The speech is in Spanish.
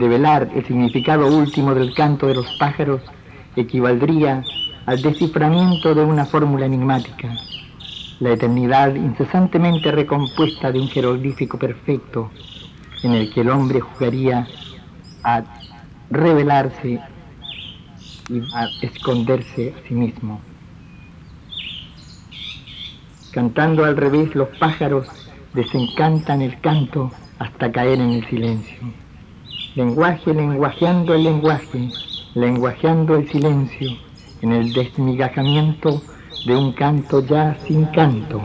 Develar el significado último del canto de los pájaros equivaldría al desciframiento de una fórmula enigmática, la eternidad incesantemente recompuesta de un jeroglífico perfecto en el que el hombre jugaría a revelarse y a esconderse a sí mismo. Cantando al revés, los pájaros desencantan el canto hasta caer en el silencio. Lenguaje, lenguajeando el lenguaje, lenguajeando el silencio, en el desmigajamiento de un canto ya sin canto.